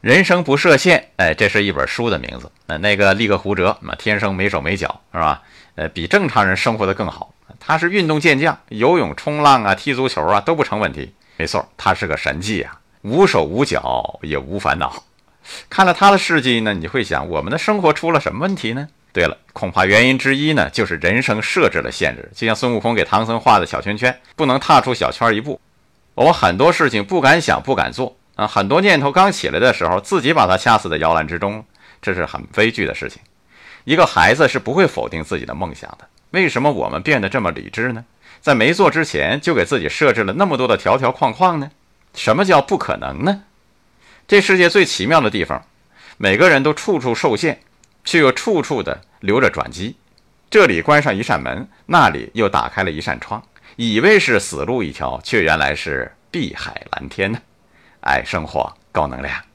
人生不设限，哎，这是一本书的名字。呃，那个立个胡哲，嘛，天生没手没脚，是吧？呃，比正常人生活的更好。他是运动健将，游泳、冲浪啊，踢足球啊，都不成问题。没错，他是个神迹啊，无手无脚也无烦恼。看了他的事迹呢，你会想，我们的生活出了什么问题呢？对了，恐怕原因之一呢，就是人生设置了限制。就像孙悟空给唐僧画的小圈圈，不能踏出小圈一步。我们很多事情不敢想，不敢做啊。很多念头刚起来的时候，自己把它掐死在摇篮之中，这是很悲剧的事情。一个孩子是不会否定自己的梦想的。为什么我们变得这么理智呢？在没做之前就给自己设置了那么多的条条框框呢？什么叫不可能呢？这世界最奇妙的地方，每个人都处处受限，却又处处的留着转机。这里关上一扇门，那里又打开了一扇窗，以为是死路一条，却原来是碧海蓝天呢。爱生活，高能量。